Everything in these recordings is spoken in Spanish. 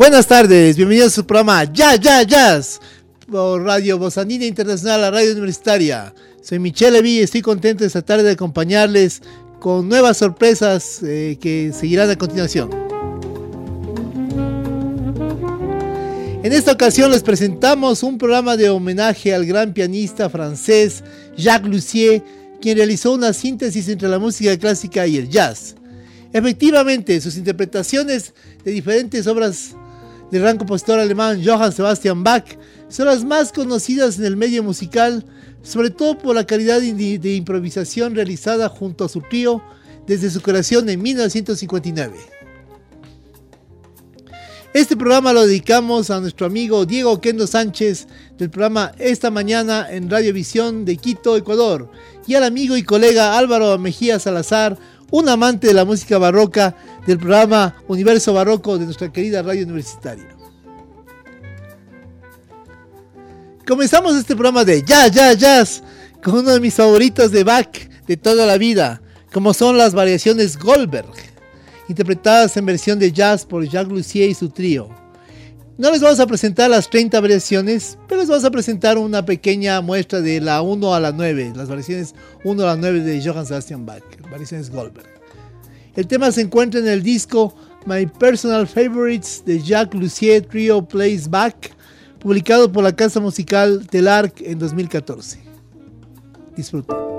Buenas tardes, bienvenidos a su programa Ya, Ya, Jazz por Radio Bozanina Internacional, la radio universitaria. Soy Michelle Levy y estoy contento esta tarde de acompañarles con nuevas sorpresas eh, que seguirán a continuación. En esta ocasión les presentamos un programa de homenaje al gran pianista francés Jacques Lussier, quien realizó una síntesis entre la música clásica y el jazz. Efectivamente, sus interpretaciones de diferentes obras del gran compositor alemán Johann Sebastian Bach son las más conocidas en el medio musical, sobre todo por la calidad de improvisación realizada junto a su trío desde su creación en 1959. Este programa lo dedicamos a nuestro amigo Diego Kendo Sánchez del programa Esta Mañana en Radiovisión de Quito, Ecuador, y al amigo y colega Álvaro Mejía Salazar, un amante de la música barroca del programa Universo Barroco de nuestra querida radio universitaria. Comenzamos este programa de Jazz, Jazz, Jazz con uno de mis favoritos de Bach de toda la vida, como son las variaciones Goldberg, interpretadas en versión de jazz por Jacques Lussier y su trío. No les vamos a presentar las 30 variaciones, pero les vamos a presentar una pequeña muestra de la 1 a la 9, las variaciones 1 a la 9 de Johann Sebastian Bach, variaciones Goldberg. El tema se encuentra en el disco My Personal Favorites de Jacques Lussier Trio Plays Back, publicado por la casa musical Telarc en 2014. Disfruten.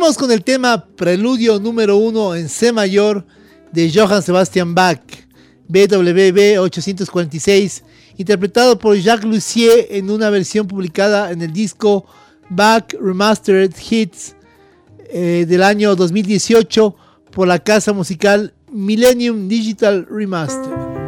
Seguimos con el tema Preludio número 1 en C mayor de Johann Sebastian Bach, BWV 846, interpretado por Jacques Lussier en una versión publicada en el disco Bach Remastered Hits eh, del año 2018 por la casa musical Millennium Digital Remaster.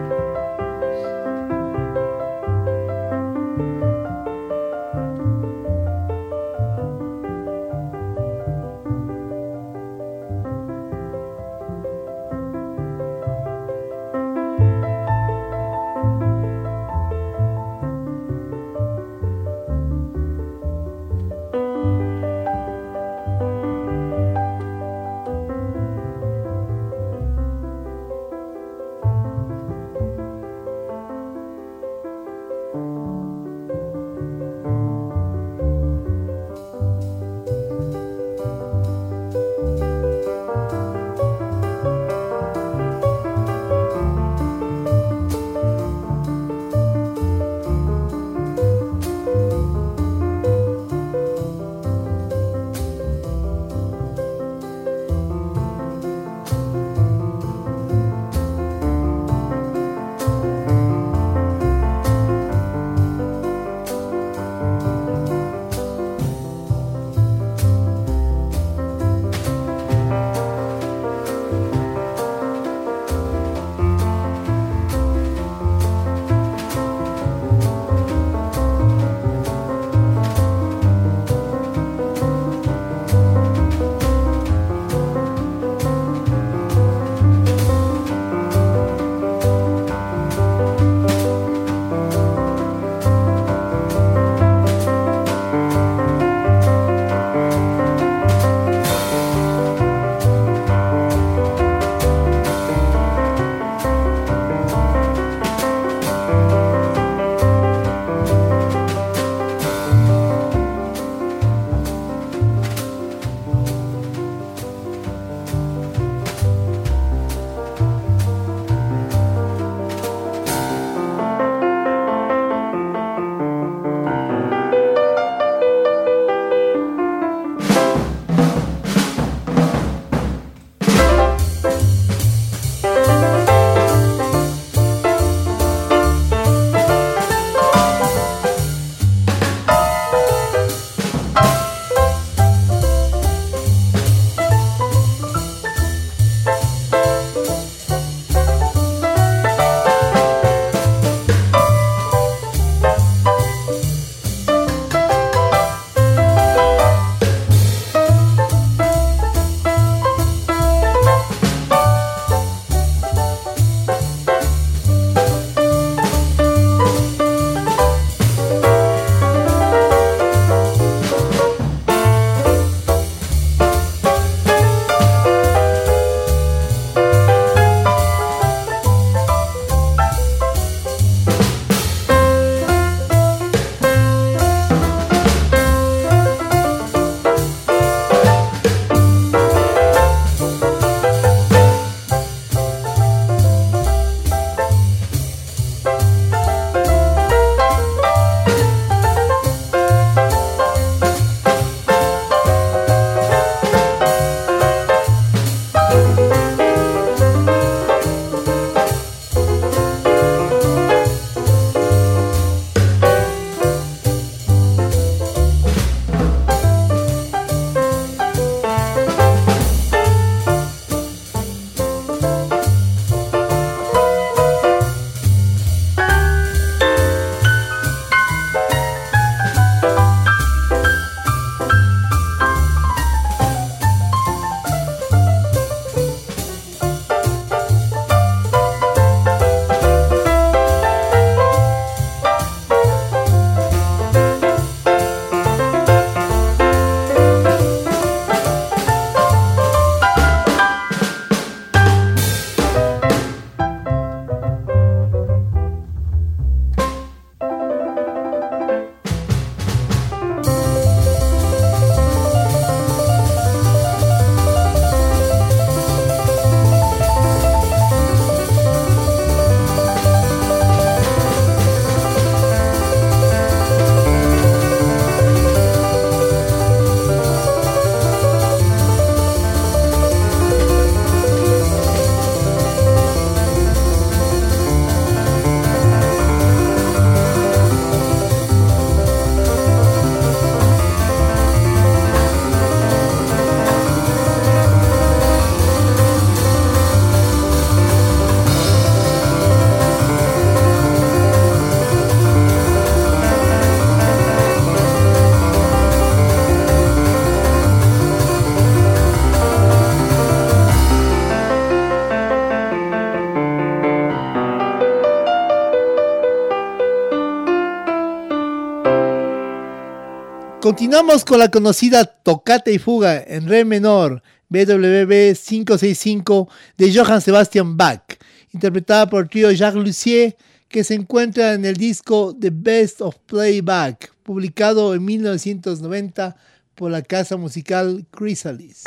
Continuamos con la conocida Tocata y Fuga en Re menor, BWV 565 de Johann Sebastian Bach, interpretada por el Jacques Lussier, que se encuentra en el disco The Best of Playback, publicado en 1990 por la casa musical Chrysalis.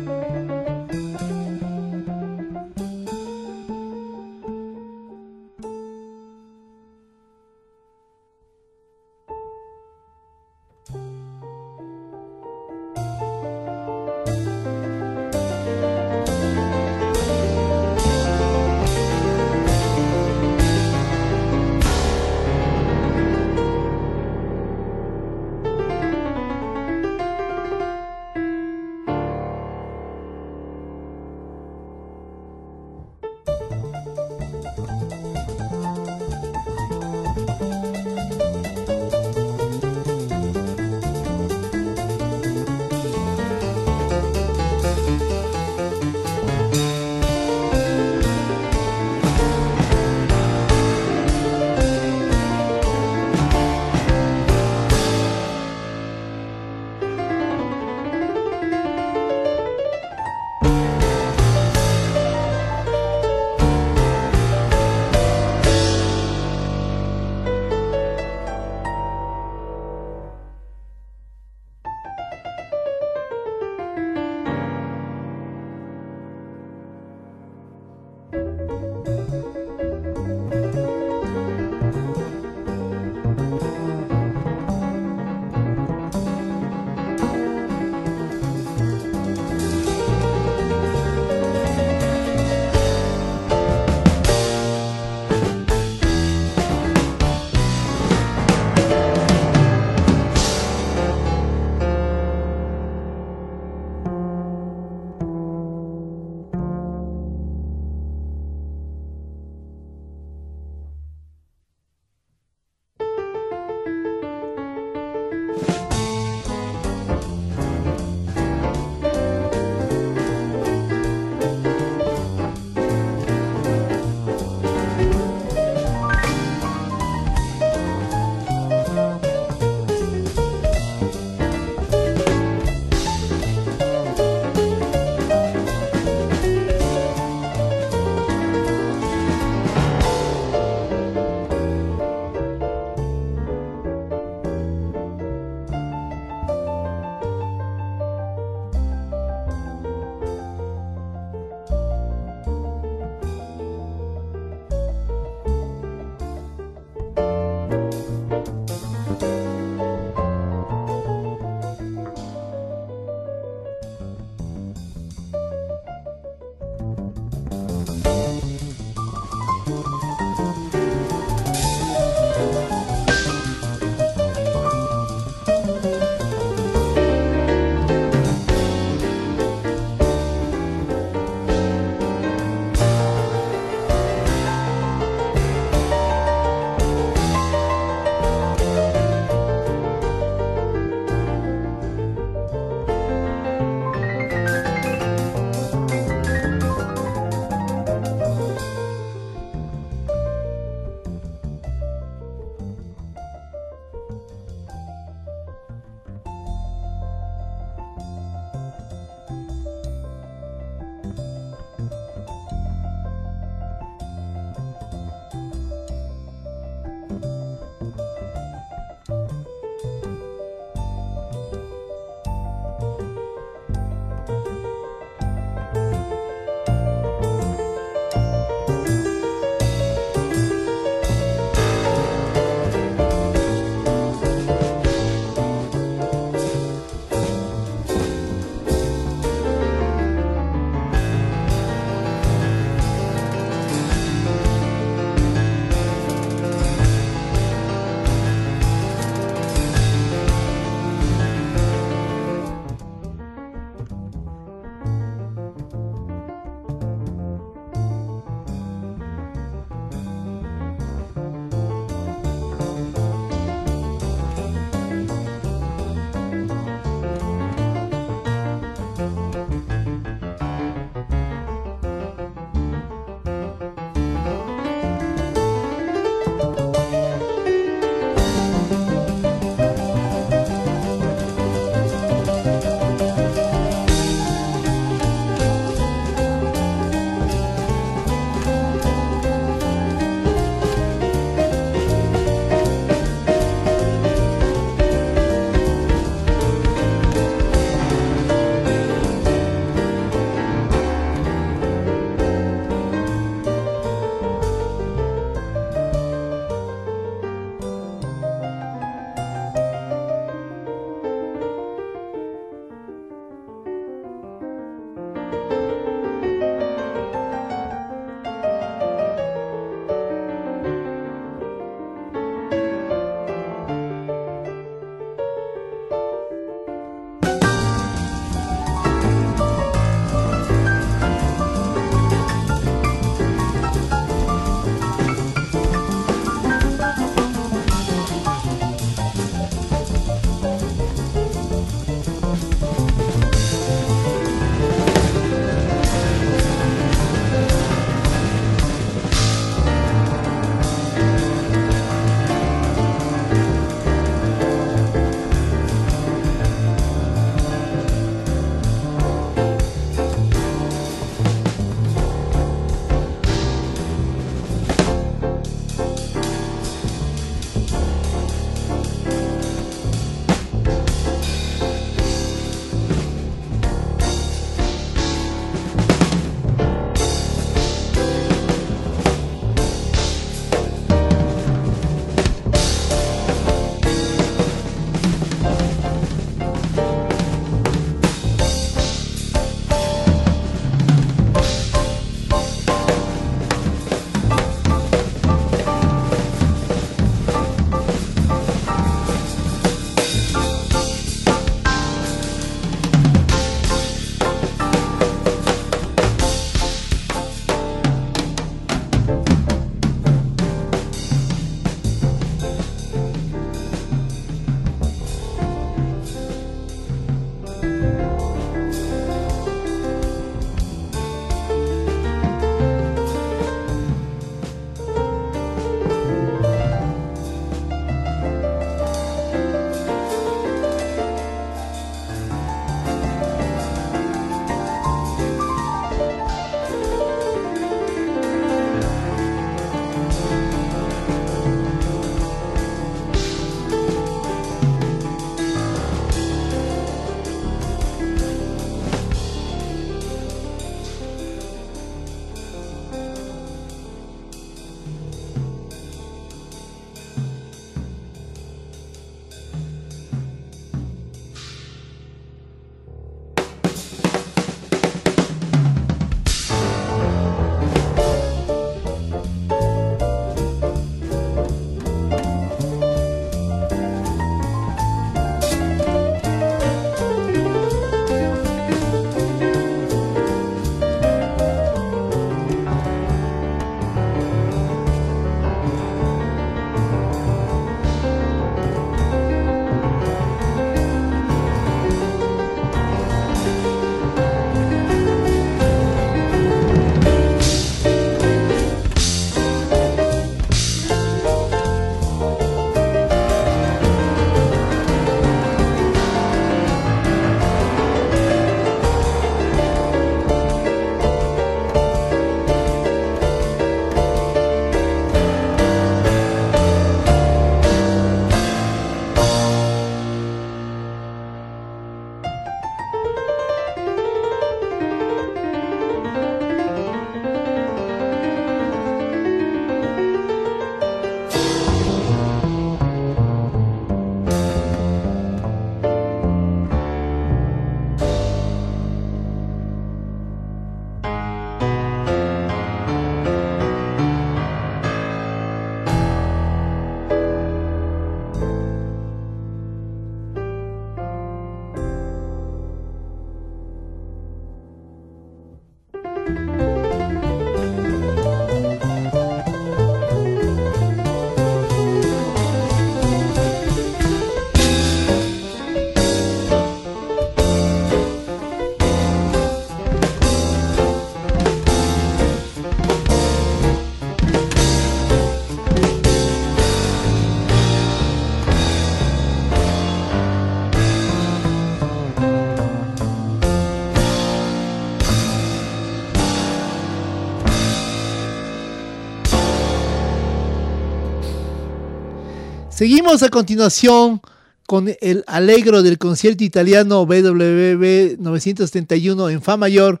Seguimos a continuación con el Allegro del concierto italiano BWV 971 en Fa mayor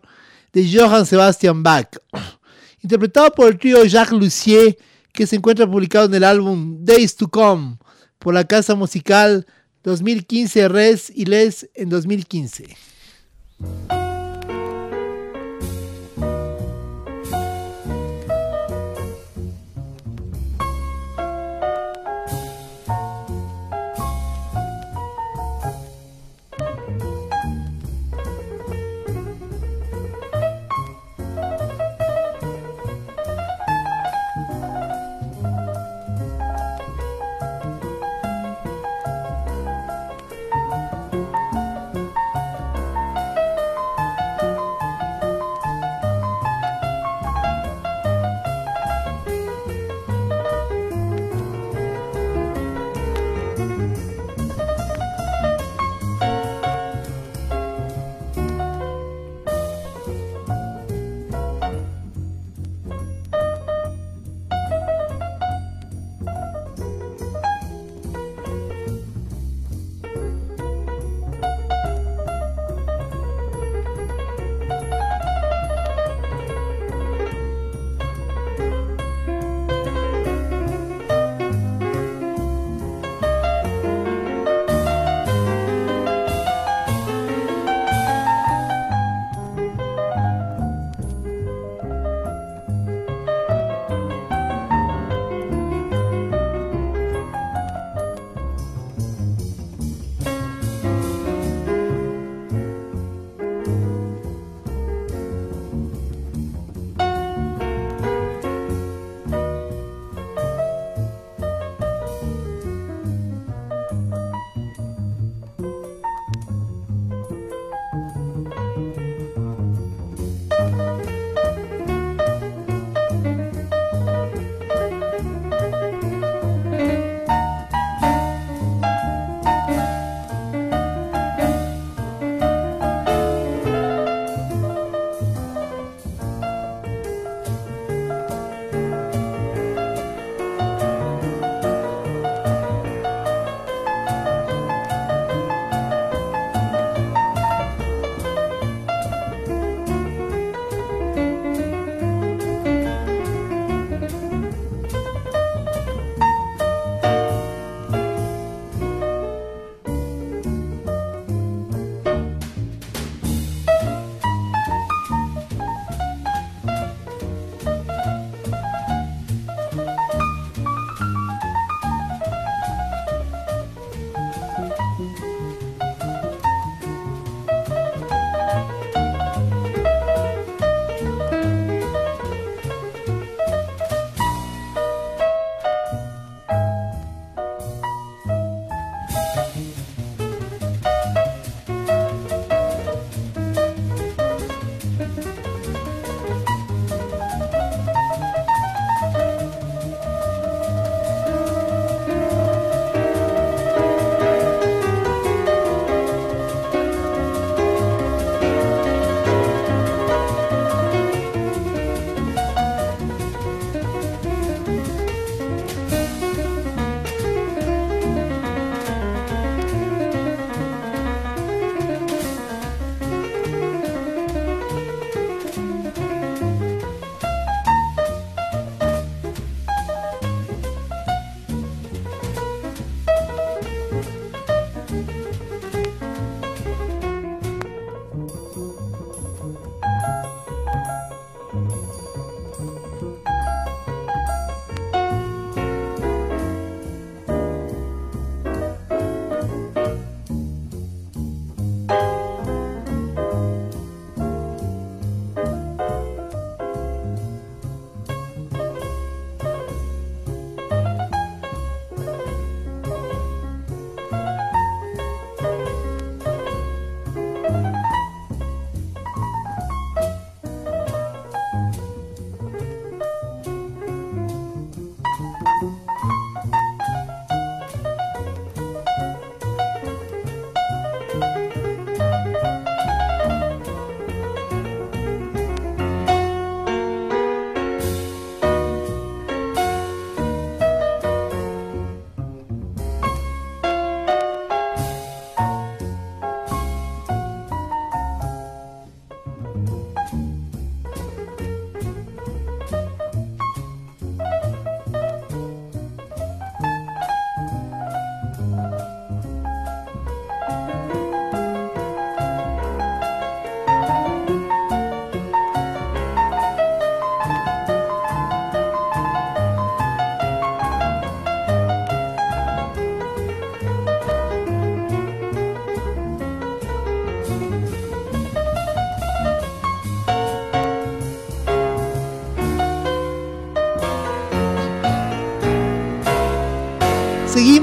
de Johann Sebastian Bach, interpretado por el trío Jacques Lussier, que se encuentra publicado en el álbum Days to Come por la casa musical 2015 Res y Les en 2015.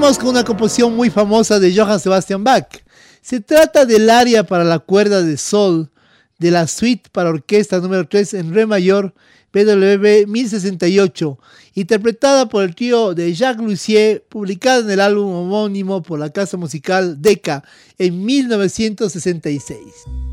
Con una composición muy famosa de Johann Sebastian Bach. Se trata del aria para la cuerda de sol de la suite para orquesta número 3 en re mayor BWV 1068, interpretada por el trío de Jacques Lussier, publicada en el álbum homónimo por la casa musical Decca en 1966.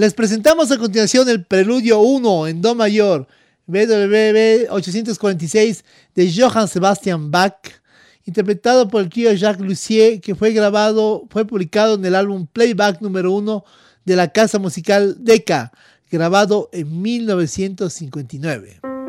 Les presentamos a continuación el Preludio 1 en Do mayor, BWV 846 de Johann Sebastian Bach, interpretado por el tío Jacques Lussier, que fue grabado, fue publicado en el álbum Playback número 1 de la casa musical Decca, grabado en 1959.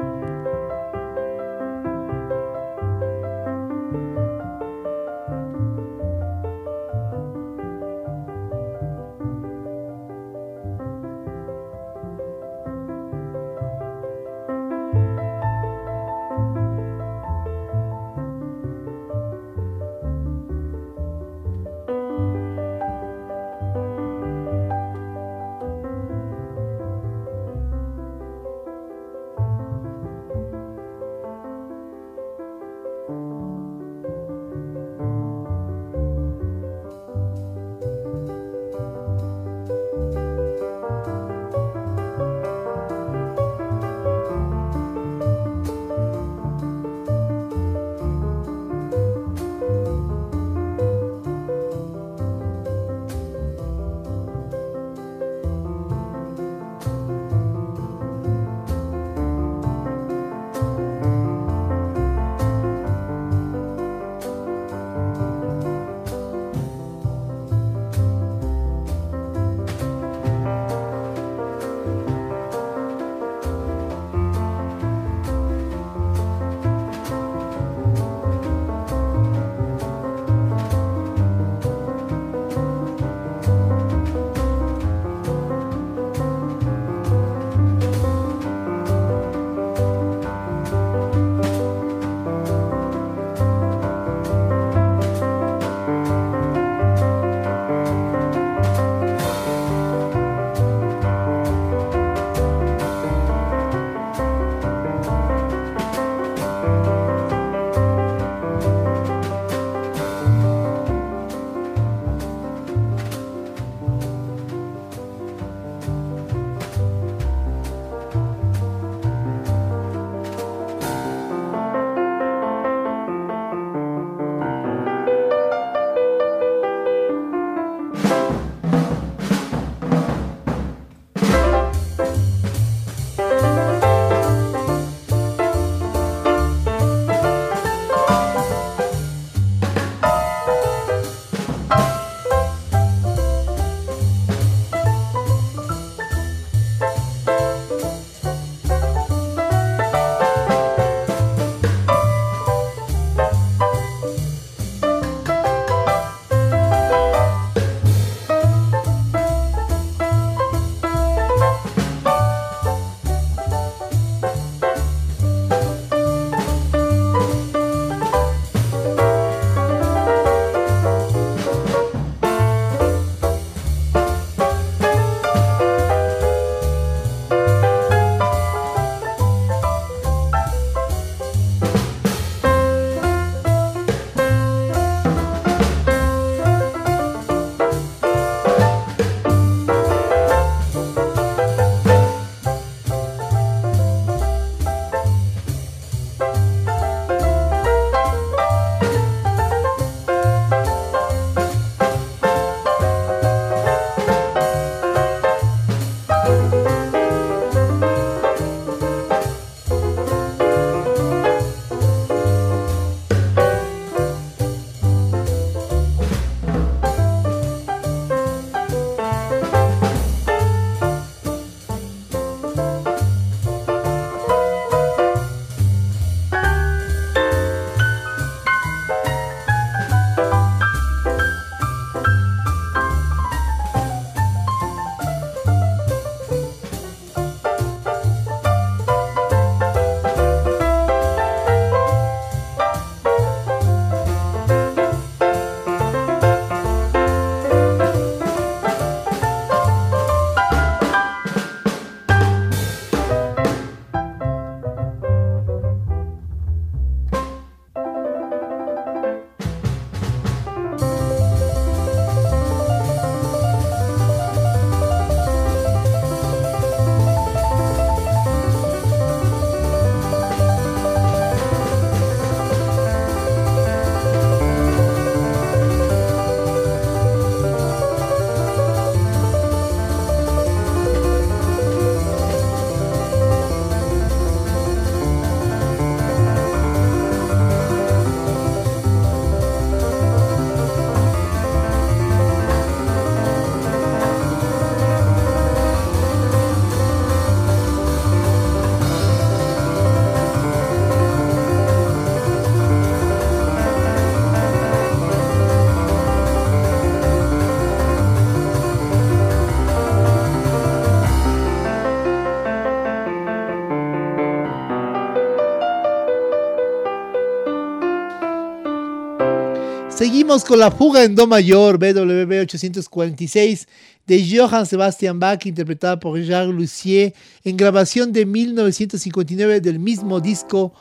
Seguimos con la fuga en Do mayor, BWV 846, de Johann Sebastian Bach, interpretada por Jacques Lussier, en grabación de 1959 del mismo disco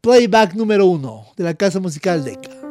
Playback número 1 de la casa musical Decca.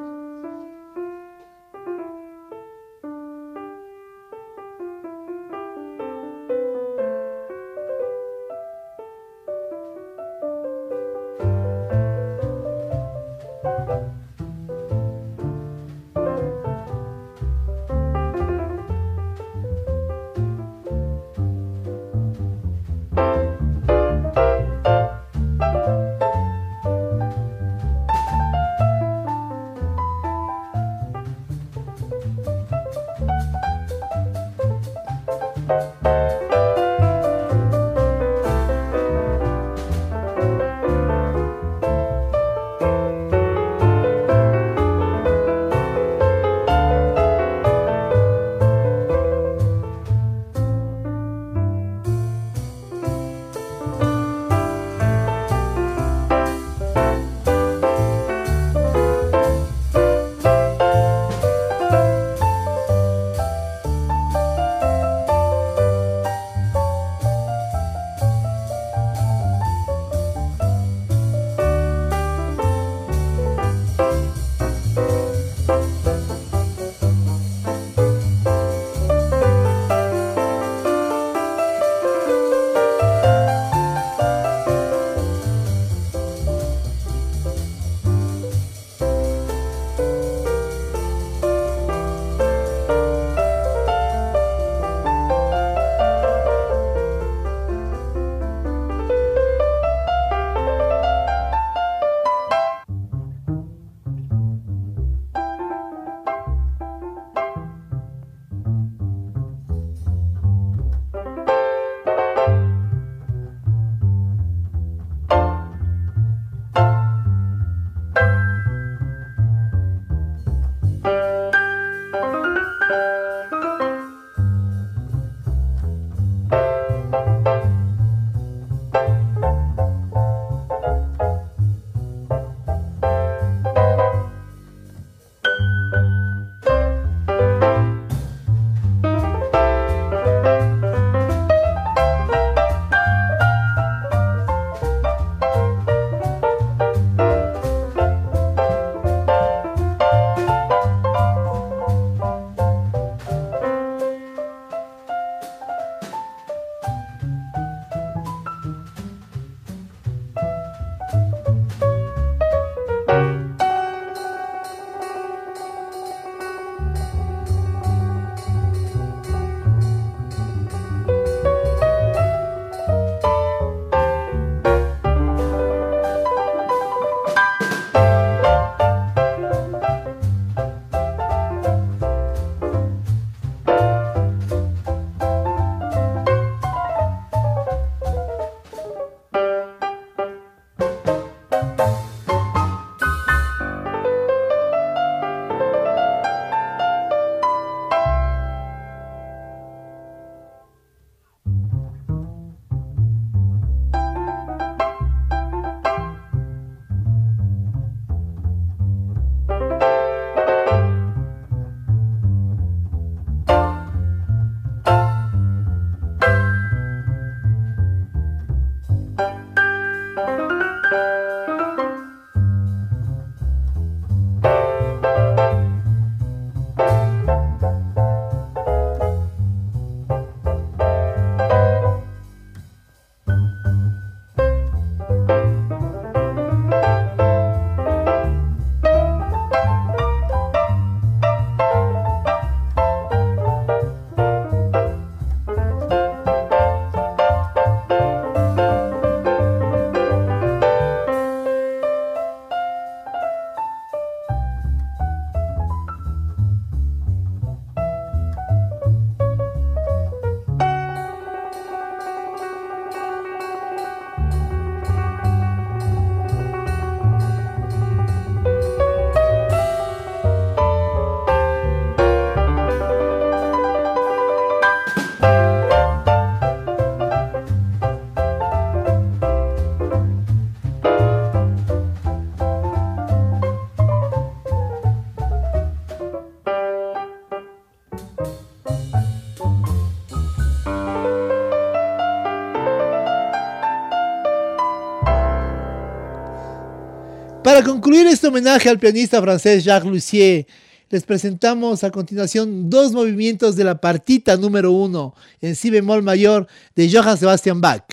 Para concluir este homenaje al pianista francés Jacques Lussier, les presentamos a continuación dos movimientos de la partita número uno en si bemol mayor de Johann Sebastian Bach.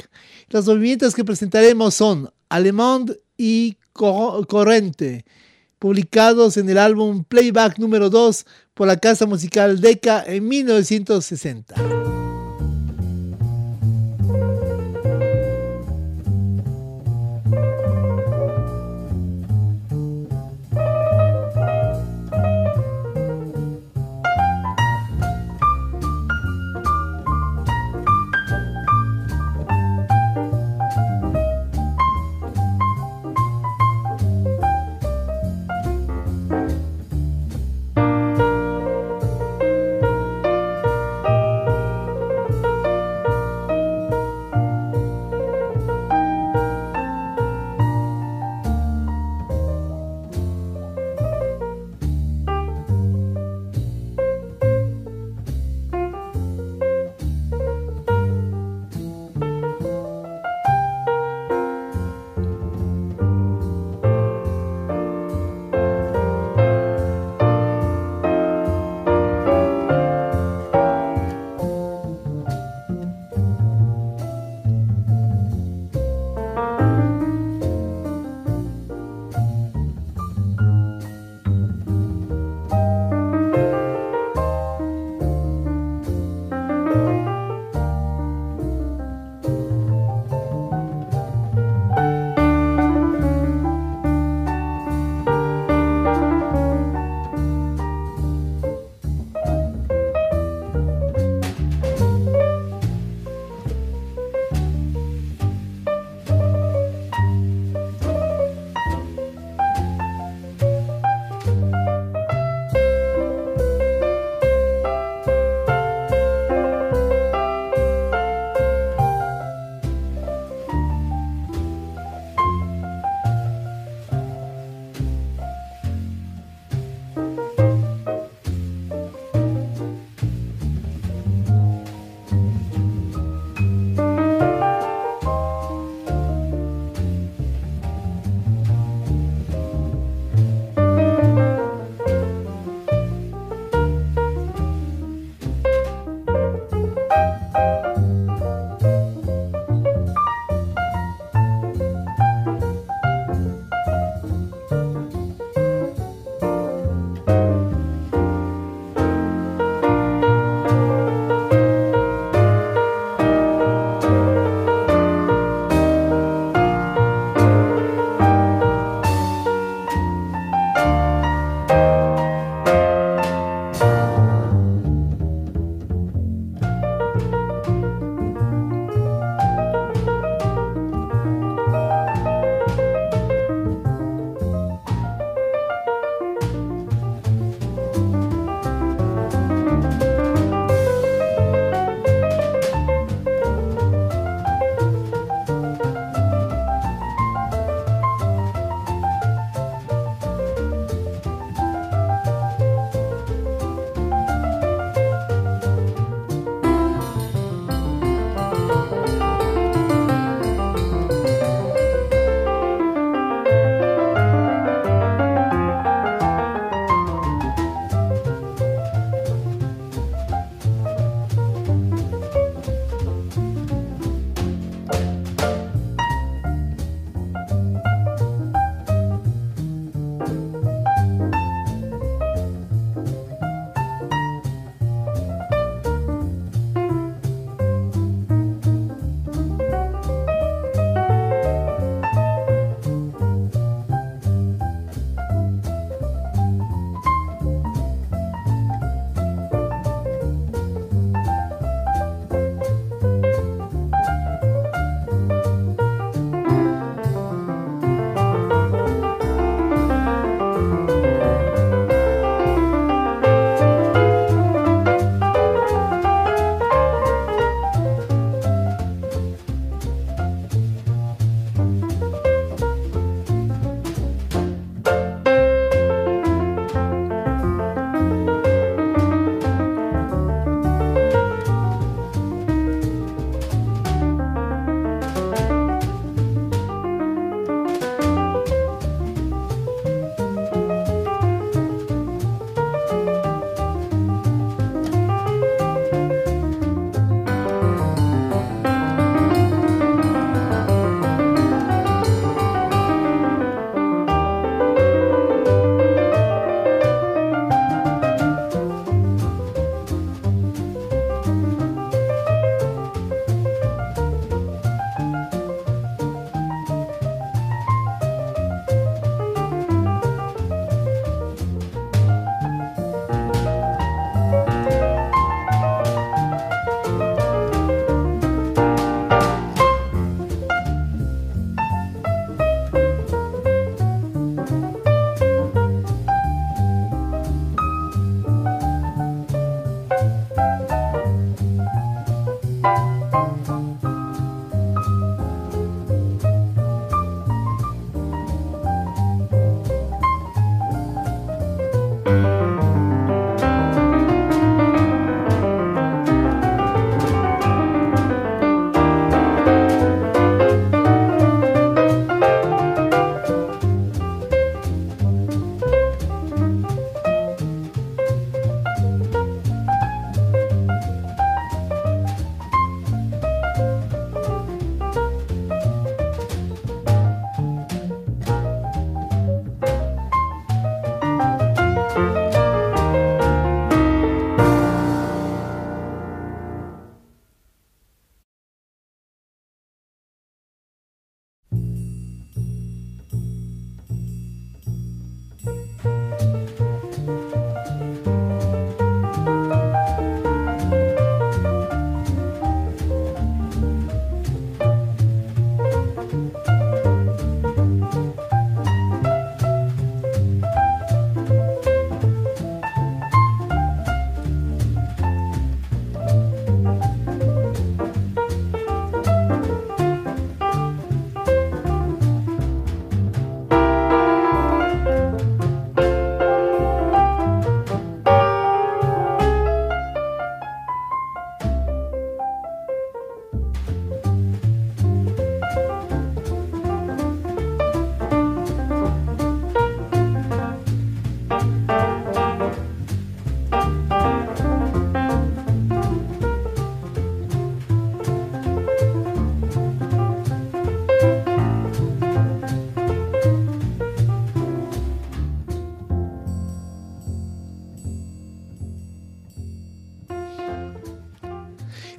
Los movimientos que presentaremos son Alemán y Corrente, publicados en el álbum Playback número 2 por la casa musical Decca en 1960.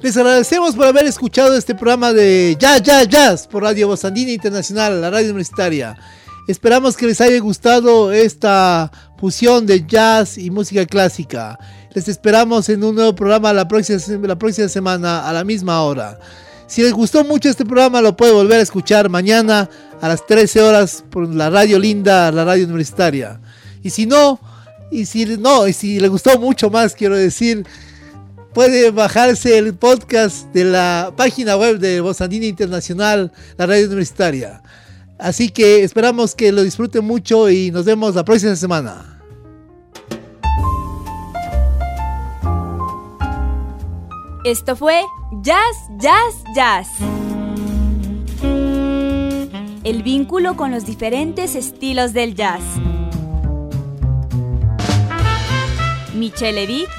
Les agradecemos por haber escuchado este programa de Jazz, Jazz, Jazz por Radio Voz Andina Internacional, la radio universitaria. Esperamos que les haya gustado esta fusión de jazz y música clásica. Les esperamos en un nuevo programa la próxima, la próxima semana a la misma hora. Si les gustó mucho este programa, lo puede volver a escuchar mañana a las 13 horas por la radio linda, la radio universitaria. Y si no, y si no, y si le gustó mucho más, quiero decir, puede bajarse el podcast de la página web de Voz Andina Internacional, la radio universitaria. Así que esperamos que lo disfruten mucho y nos vemos la próxima semana. Esto fue Jazz, Jazz, Jazz. El vínculo con los diferentes estilos del jazz. Michelle Vick